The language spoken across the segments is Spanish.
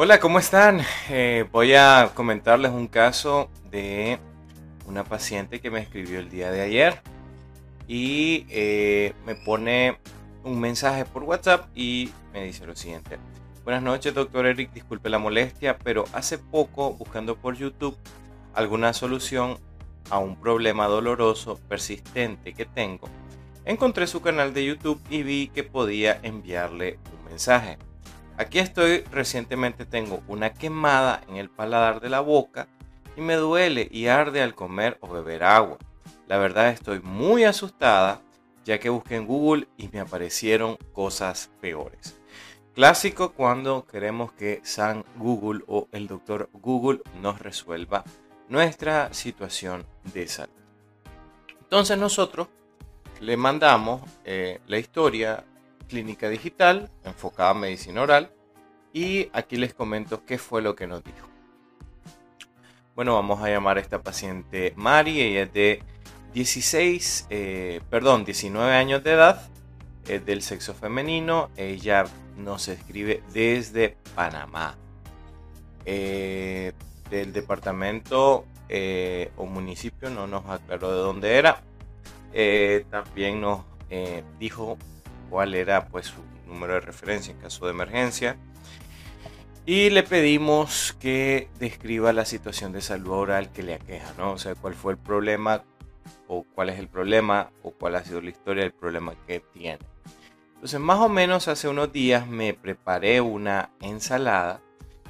Hola, ¿cómo están? Eh, voy a comentarles un caso de una paciente que me escribió el día de ayer y eh, me pone un mensaje por WhatsApp y me dice lo siguiente. Buenas noches, doctor Eric. Disculpe la molestia, pero hace poco, buscando por YouTube alguna solución a un problema doloroso persistente que tengo, encontré su canal de YouTube y vi que podía enviarle un mensaje. Aquí estoy, recientemente tengo una quemada en el paladar de la boca y me duele y arde al comer o beber agua. La verdad estoy muy asustada ya que busqué en Google y me aparecieron cosas peores. Clásico cuando queremos que San Google o el doctor Google nos resuelva nuestra situación de salud. Entonces nosotros le mandamos eh, la historia clínica digital enfocada en medicina oral y aquí les comento qué fue lo que nos dijo. Bueno, vamos a llamar a esta paciente Mari, ella es de 16, eh, perdón, 19 años de edad, es del sexo femenino, ella nos escribe desde Panamá. Eh, del departamento eh, o municipio no nos aclaró de dónde era. también nos dijo cuál era pues su número de referencia en caso de emergencia. Y le pedimos que describa la situación de salud oral que le aqueja, ¿no? O sea, cuál fue el problema o cuál es el problema o cuál ha sido la historia del problema que tiene. Entonces, más o menos hace unos días me preparé una ensalada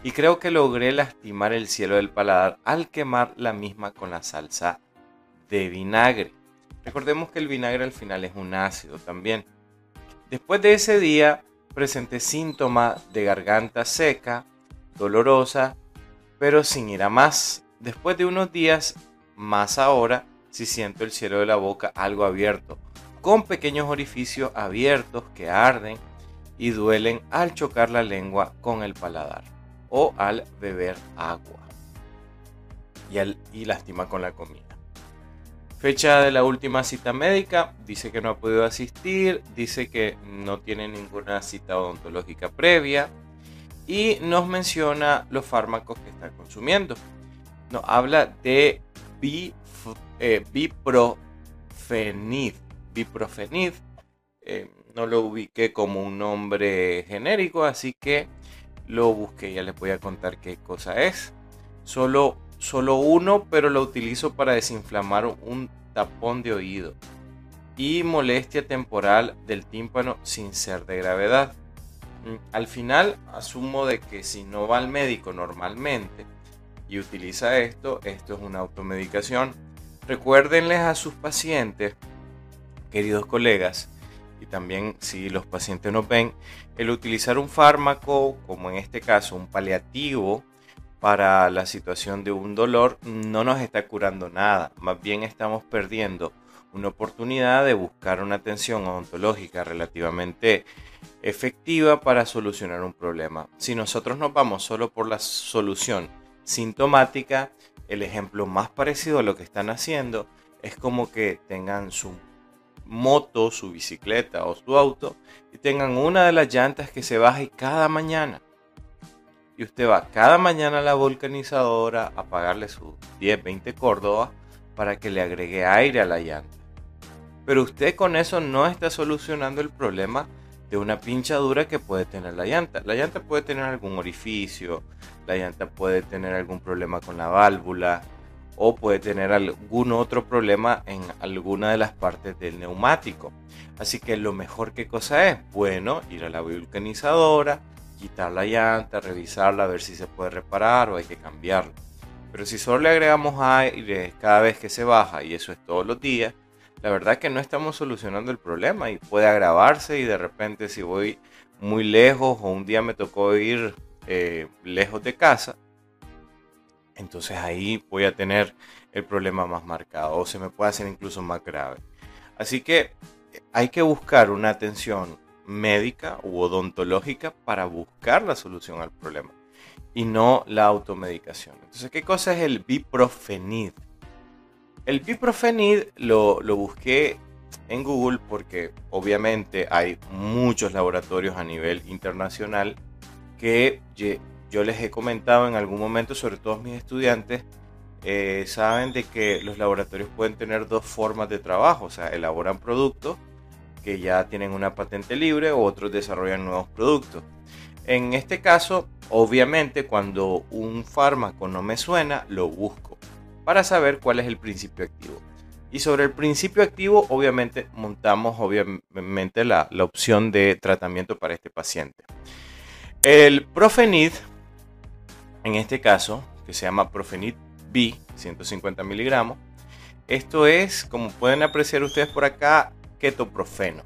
y creo que logré lastimar el cielo del paladar al quemar la misma con la salsa de vinagre. Recordemos que el vinagre al final es un ácido también. Después de ese día presenté síntomas de garganta seca, dolorosa, pero sin ir a más. Después de unos días, más ahora, si siento el cielo de la boca algo abierto, con pequeños orificios abiertos que arden y duelen al chocar la lengua con el paladar o al beber agua y, al, y lastima con la comida. Fecha de la última cita médica, dice que no ha podido asistir, dice que no tiene ninguna cita odontológica previa y nos menciona los fármacos que está consumiendo. Nos habla de eh, biprofenid. Biprofenid. Eh, no lo ubiqué como un nombre genérico, así que lo busqué. Ya les voy a contar qué cosa es. Solo solo uno, pero lo utilizo para desinflamar un tapón de oído y molestia temporal del tímpano sin ser de gravedad. Mm, al final asumo de que si no va al médico normalmente y utiliza esto, esto es una automedicación. Recuérdenles a sus pacientes, queridos colegas, y también si los pacientes nos ven, el utilizar un fármaco, como en este caso un paliativo, para la situación de un dolor no nos está curando nada, más bien estamos perdiendo una oportunidad de buscar una atención odontológica relativamente efectiva para solucionar un problema. Si nosotros nos vamos solo por la solución sintomática, el ejemplo más parecido a lo que están haciendo es como que tengan su moto, su bicicleta o su auto y tengan una de las llantas que se baje cada mañana y usted va cada mañana a la vulcanizadora a pagarle sus 10, 20 córdobas para que le agregue aire a la llanta. Pero usted con eso no está solucionando el problema de una pinchadura que puede tener la llanta. La llanta puede tener algún orificio, la llanta puede tener algún problema con la válvula o puede tener algún otro problema en alguna de las partes del neumático. Así que lo mejor que cosa es, bueno, ir a la vulcanizadora, quitar la llanta, revisarla, a ver si se puede reparar o hay que cambiarla. Pero si solo le agregamos aire cada vez que se baja y eso es todos los días, la verdad es que no estamos solucionando el problema y puede agravarse y de repente si voy muy lejos o un día me tocó ir eh, lejos de casa, entonces ahí voy a tener el problema más marcado o se me puede hacer incluso más grave. Así que hay que buscar una atención médica u odontológica para buscar la solución al problema y no la automedicación. Entonces, ¿qué cosa es el biprofenid? El biprofenid lo, lo busqué en Google porque obviamente hay muchos laboratorios a nivel internacional que yo les he comentado en algún momento, sobre todo mis estudiantes, eh, saben de que los laboratorios pueden tener dos formas de trabajo, o sea, elaboran productos que ya tienen una patente libre otros desarrollan nuevos productos. En este caso, obviamente, cuando un fármaco no me suena, lo busco para saber cuál es el principio activo. Y sobre el principio activo, obviamente, montamos obviamente la, la opción de tratamiento para este paciente. El Profenid, en este caso, que se llama Profenid B, 150 miligramos. Esto es, como pueden apreciar ustedes por acá, ketoprofeno.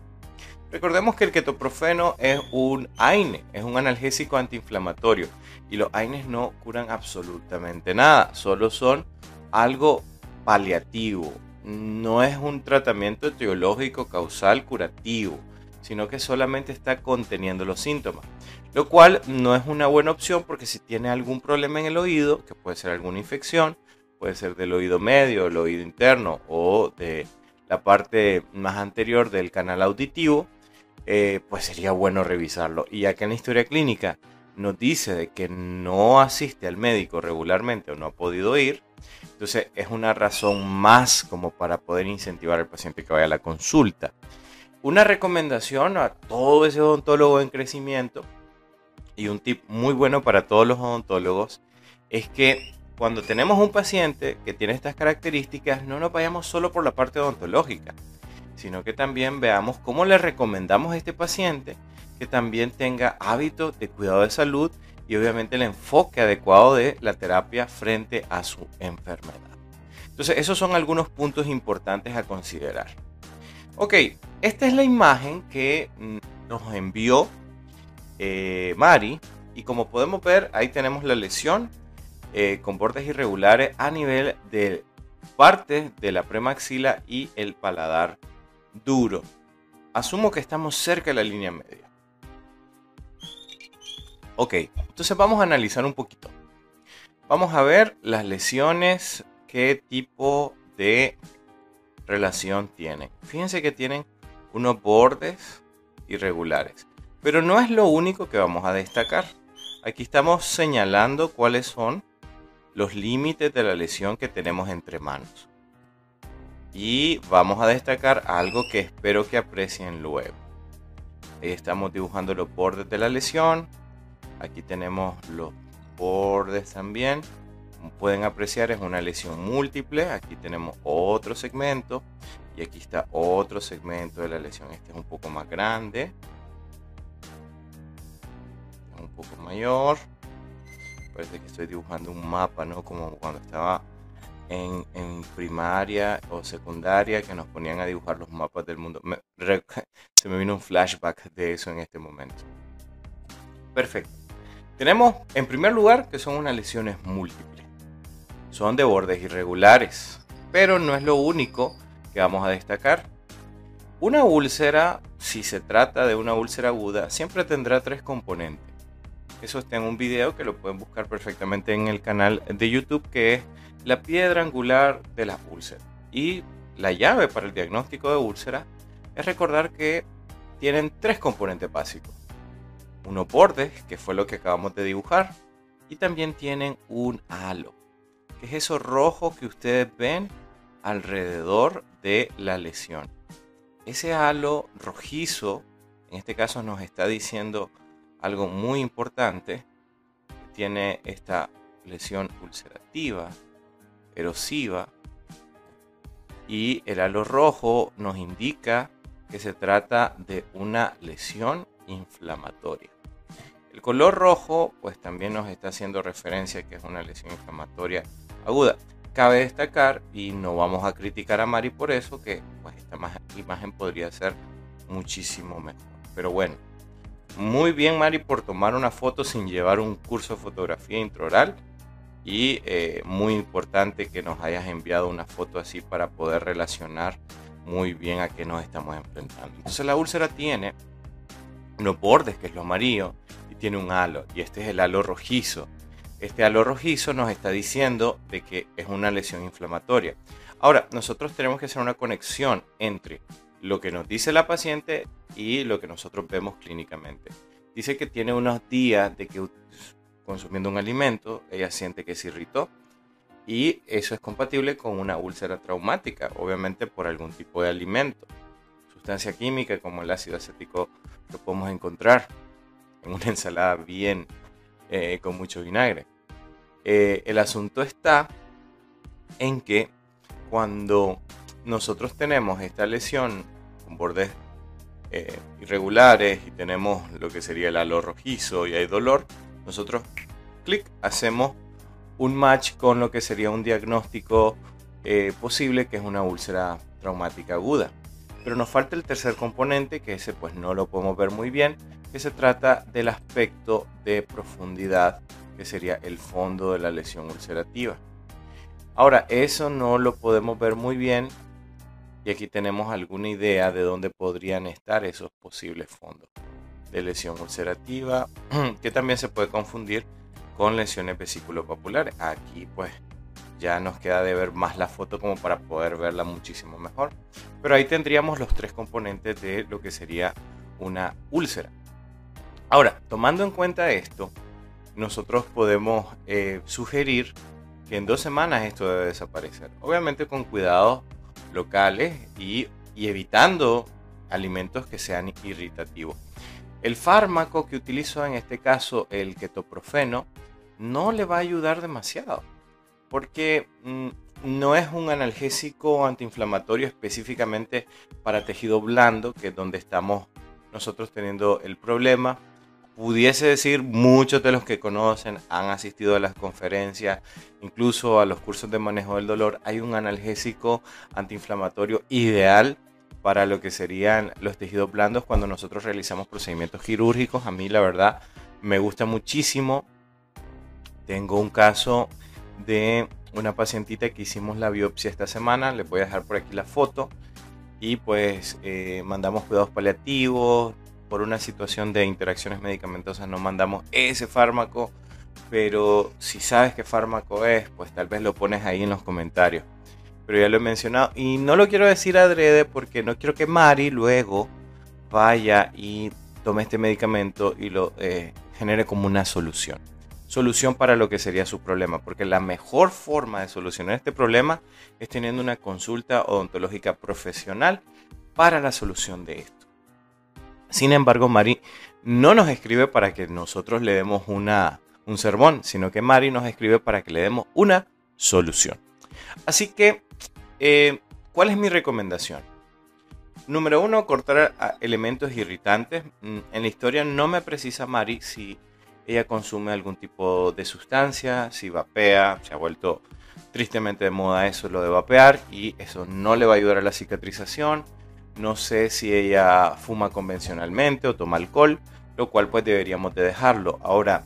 Recordemos que el ketoprofeno es un AINE, es un analgésico antiinflamatorio y los AINES no curan absolutamente nada, solo son algo paliativo, no es un tratamiento teológico causal curativo, sino que solamente está conteniendo los síntomas. Lo cual no es una buena opción porque si tiene algún problema en el oído, que puede ser alguna infección, puede ser del oído medio, el oído interno o de la parte más anterior del canal auditivo, eh, pues sería bueno revisarlo. Y ya que en la historia clínica nos dice de que no asiste al médico regularmente o no ha podido ir, entonces es una razón más como para poder incentivar al paciente que vaya a la consulta. Una recomendación a todo ese odontólogo en crecimiento y un tip muy bueno para todos los odontólogos es que cuando tenemos un paciente que tiene estas características, no nos vayamos solo por la parte odontológica, sino que también veamos cómo le recomendamos a este paciente que también tenga hábitos de cuidado de salud y obviamente el enfoque adecuado de la terapia frente a su enfermedad. Entonces, esos son algunos puntos importantes a considerar. Ok, esta es la imagen que mm, nos envió eh, Mari. Y como podemos ver, ahí tenemos la lesión eh, con bordes irregulares a nivel de parte de la premaxila y el paladar duro. Asumo que estamos cerca de la línea media. Ok, entonces vamos a analizar un poquito. Vamos a ver las lesiones, qué tipo de relación tienen. Fíjense que tienen unos bordes irregulares. Pero no es lo único que vamos a destacar. Aquí estamos señalando cuáles son los límites de la lesión que tenemos entre manos. Y vamos a destacar algo que espero que aprecien luego. Ahí estamos dibujando los bordes de la lesión. Aquí tenemos los bordes también. Como pueden apreciar es una lesión múltiple. Aquí tenemos otro segmento. Y aquí está otro segmento de la lesión. Este es un poco más grande poco mayor. Parece que estoy dibujando un mapa, ¿no? Como cuando estaba en, primaria o secundaria que nos ponían a dibujar los mapas del mundo. se me vino un flashback de eso en este momento. Perfecto. Tenemos en primer lugar que son unas lesiones múltiples. Son de bordes irregulares, pero no es lo único que vamos a destacar. Una úlcera, si se trata de una úlcera aguda, siempre tendrá tres componentes. Eso está en un video que lo pueden buscar perfectamente en el canal de YouTube, que es la piedra angular de las úlceras. Y la llave para el diagnóstico de úlcera es recordar que tienen tres componentes básicos. Unos bordes, que fue lo que acabamos de dibujar, y también tienen un halo, que es eso rojo que ustedes ven alrededor de la lesión. Ese halo rojizo, en este caso nos está diciendo algo muy importante, tiene esta lesión ulcerativa, erosiva, y el halo rojo nos indica que se trata de una lesión inflamatoria. El color rojo pues también nos está haciendo referencia que es una lesión inflamatoria aguda. Cabe destacar, y no vamos a criticar a Mari por eso, que pues, esta imagen podría ser muchísimo mejor. Pero bueno, muy bien, Mari, por tomar una foto sin llevar un curso de fotografía intraoral. Y eh, muy importante que nos hayas enviado una foto así para poder relacionar muy bien a qué nos estamos enfrentando. Entonces la úlcera tiene unos bordes, que es lo amarillo, y tiene un halo. Y este es el halo rojizo. Este halo rojizo nos está diciendo de que es una lesión inflamatoria. Ahora, nosotros tenemos que hacer una conexión entre lo que nos dice la paciente y lo que nosotros vemos clínicamente. Dice que tiene unos días de que consumiendo un alimento, ella siente que se irritó y eso es compatible con una úlcera traumática, obviamente por algún tipo de alimento, sustancia química como el ácido acético lo podemos encontrar en una ensalada bien eh, con mucho vinagre. Eh, el asunto está en que cuando nosotros tenemos esta lesión con bordes eh, irregulares y tenemos lo que sería el halo rojizo y hay dolor, nosotros clic hacemos un match con lo que sería un diagnóstico eh, posible que es una úlcera traumática aguda. Pero nos falta el tercer componente que ese pues no lo podemos ver muy bien, que se trata del aspecto de profundidad que sería el fondo de la lesión ulcerativa. Ahora, eso no lo podemos ver muy bien y aquí tenemos alguna idea de dónde podrían estar esos posibles fondos de lesión ulcerativa, que también se puede confundir con lesiones vesículo-populares. Aquí pues ya nos queda de ver más la foto como para poder verla muchísimo mejor. Pero ahí tendríamos los tres componentes de lo que sería una úlcera. Ahora, tomando en cuenta esto, nosotros podemos eh, sugerir que en dos semanas esto debe desaparecer. Obviamente con cuidados locales y, evitando alimentos que sean irritativos. El fármaco que utilizo en este caso, el ketoprofeno, no le va a ayudar demasiado porque mm, no es un analgésico antiinflamatorio específicamente para tejido blando, que es donde estamos nosotros teniendo el problema pudiese decir, muchos de los que conocen han asistido a las conferencias, incluso a los cursos de manejo del dolor. Hay un analgésico antiinflamatorio ideal para lo que serían los tejidos blandos cuando nosotros realizamos procedimientos quirúrgicos. A mí la verdad me gusta muchísimo. Tengo un caso de una pacientita que hicimos la biopsia esta semana. Les voy a dejar por aquí la foto. Y pues eh, mandamos cuidados paliativos, por una situación de interacciones medicamentosas no mandamos ese fármaco, pero si sabes qué fármaco es, pues tal vez lo pones ahí en los comentarios. Pero ya lo he mencionado y no lo quiero decir adrede porque no quiero que Mari luego vaya y tome este medicamento y lo eh, genere como una solución. Solución para lo que sería su problema, porque la mejor forma de solucionar este problema es teniendo una consulta odontológica profesional para la solución de esto. Sin embargo, Mari no nos escribe para que nosotros le demos una, un sermón, sino que Mari nos escribe para que le demos una solución. Así que, eh, ¿cuál es mi recomendación? Número uno, cortar elementos irritantes. Mm, en la historia no me precisa Mari si ella consume algún tipo de sustancia, si vapea, se ha vuelto tristemente de moda eso, lo de vapear, y eso no le va a ayudar a la cicatrización no sé si ella fuma convencionalmente o toma alcohol, lo cual pues deberíamos de dejarlo. Ahora,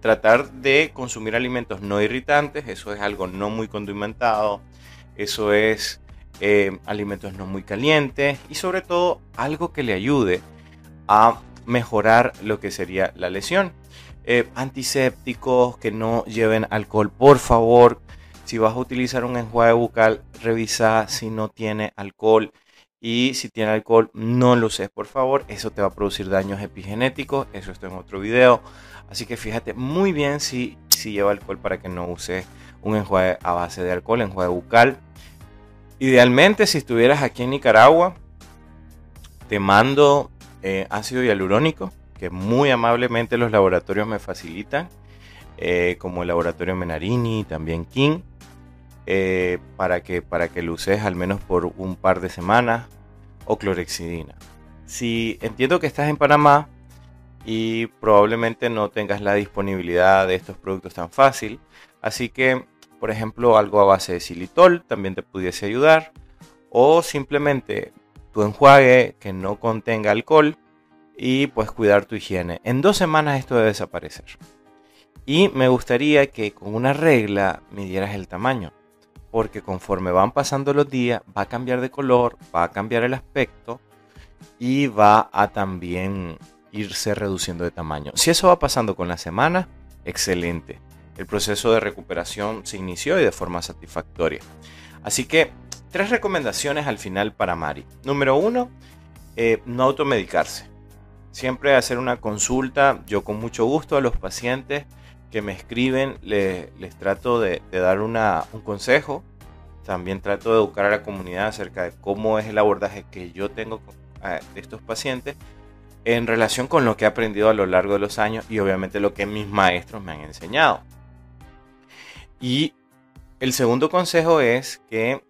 tratar de consumir alimentos no irritantes, eso es algo no muy condimentado, eso es eh, alimentos no muy calientes y sobre todo algo que le ayude a mejorar lo que sería la lesión. Eh, antisépticos que no lleven alcohol, por favor. Si vas a utilizar un enjuague bucal, revisa si no tiene alcohol y si tiene alcohol, no lo uses, por favor. Eso te va a producir daños epigenéticos. Eso está en otro video. Así que fíjate muy bien si, si lleva alcohol para que no uses un enjuague a base de alcohol, enjuague bucal. Idealmente, si estuvieras aquí en Nicaragua, te mando eh, ácido hialurónico, que muy amablemente los laboratorios me facilitan, eh, como el laboratorio Menarini, también King. Eh, para, que, para que lo al menos por un par de semanas o clorexidina. Si entiendo que estás en Panamá y probablemente no tengas la disponibilidad de estos productos tan fácil, así que por ejemplo algo a base de xilitol también te pudiese ayudar o simplemente tu enjuague que no contenga alcohol y pues cuidar tu higiene. En dos semanas esto debe desaparecer. Y me gustaría que con una regla midieras el tamaño porque conforme van pasando los días va a cambiar de color, va a cambiar el aspecto y va a también irse reduciendo de tamaño. Si eso va pasando con la semana, excelente. El proceso de recuperación se inició y de forma satisfactoria. Así que tres recomendaciones al final para Mari. Número uno, eh, no automedicarse. siempre hacer una consulta. Yo con mucho gusto a los pacientes que me escriben les, trato de, dar un consejo. También trato de educar a la comunidad acerca de cómo es el abordaje que yo tengo de estos pacientes en relación con lo que he aprendido a lo largo de los años y obviamente lo que mis maestros me han enseñado. Y el segundo consejo es que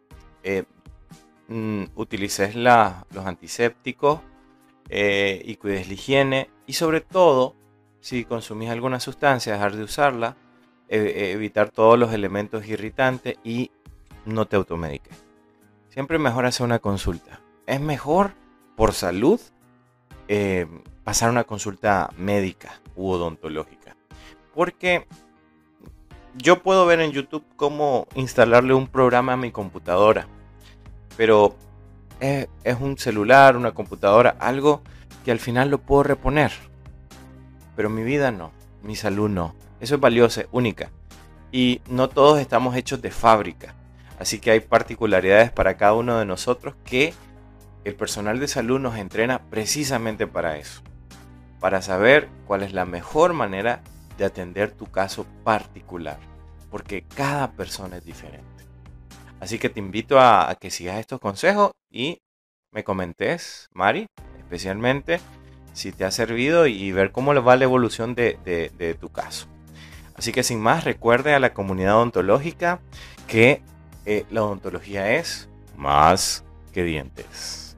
eh, mm, utilices los antisépticos eh, y cuides la higiene y sobre todo si consumís alguna sustancia dejar de usarla, evitar todos los elementos irritantes y no te automediques. Siempre mejor hacer una consulta. Es mejor por salud eh, pasar una consulta médica u odontológica. Porque yo puedo ver en YouTube cómo instalarle un programa a mi computadora. Pero es, un celular, una computadora, algo que al final lo puedo reponer. Pero mi vida no, mi salud no. Eso es valioso, única. Y no todos estamos hechos de fábrica. Así que hay particularidades para cada uno de nosotros que el personal de salud nos entrena precisamente para eso. Para saber cuál es la mejor manera de atender tu caso particular. Porque cada persona es diferente. Así que te invito a, que sigas estos consejos y me comentes, Mari, especialmente si te ha servido y ver cómo va la evolución de, tu caso. Así que sin más, recuerde a la comunidad odontológica que eh, la odontología es más que dientes.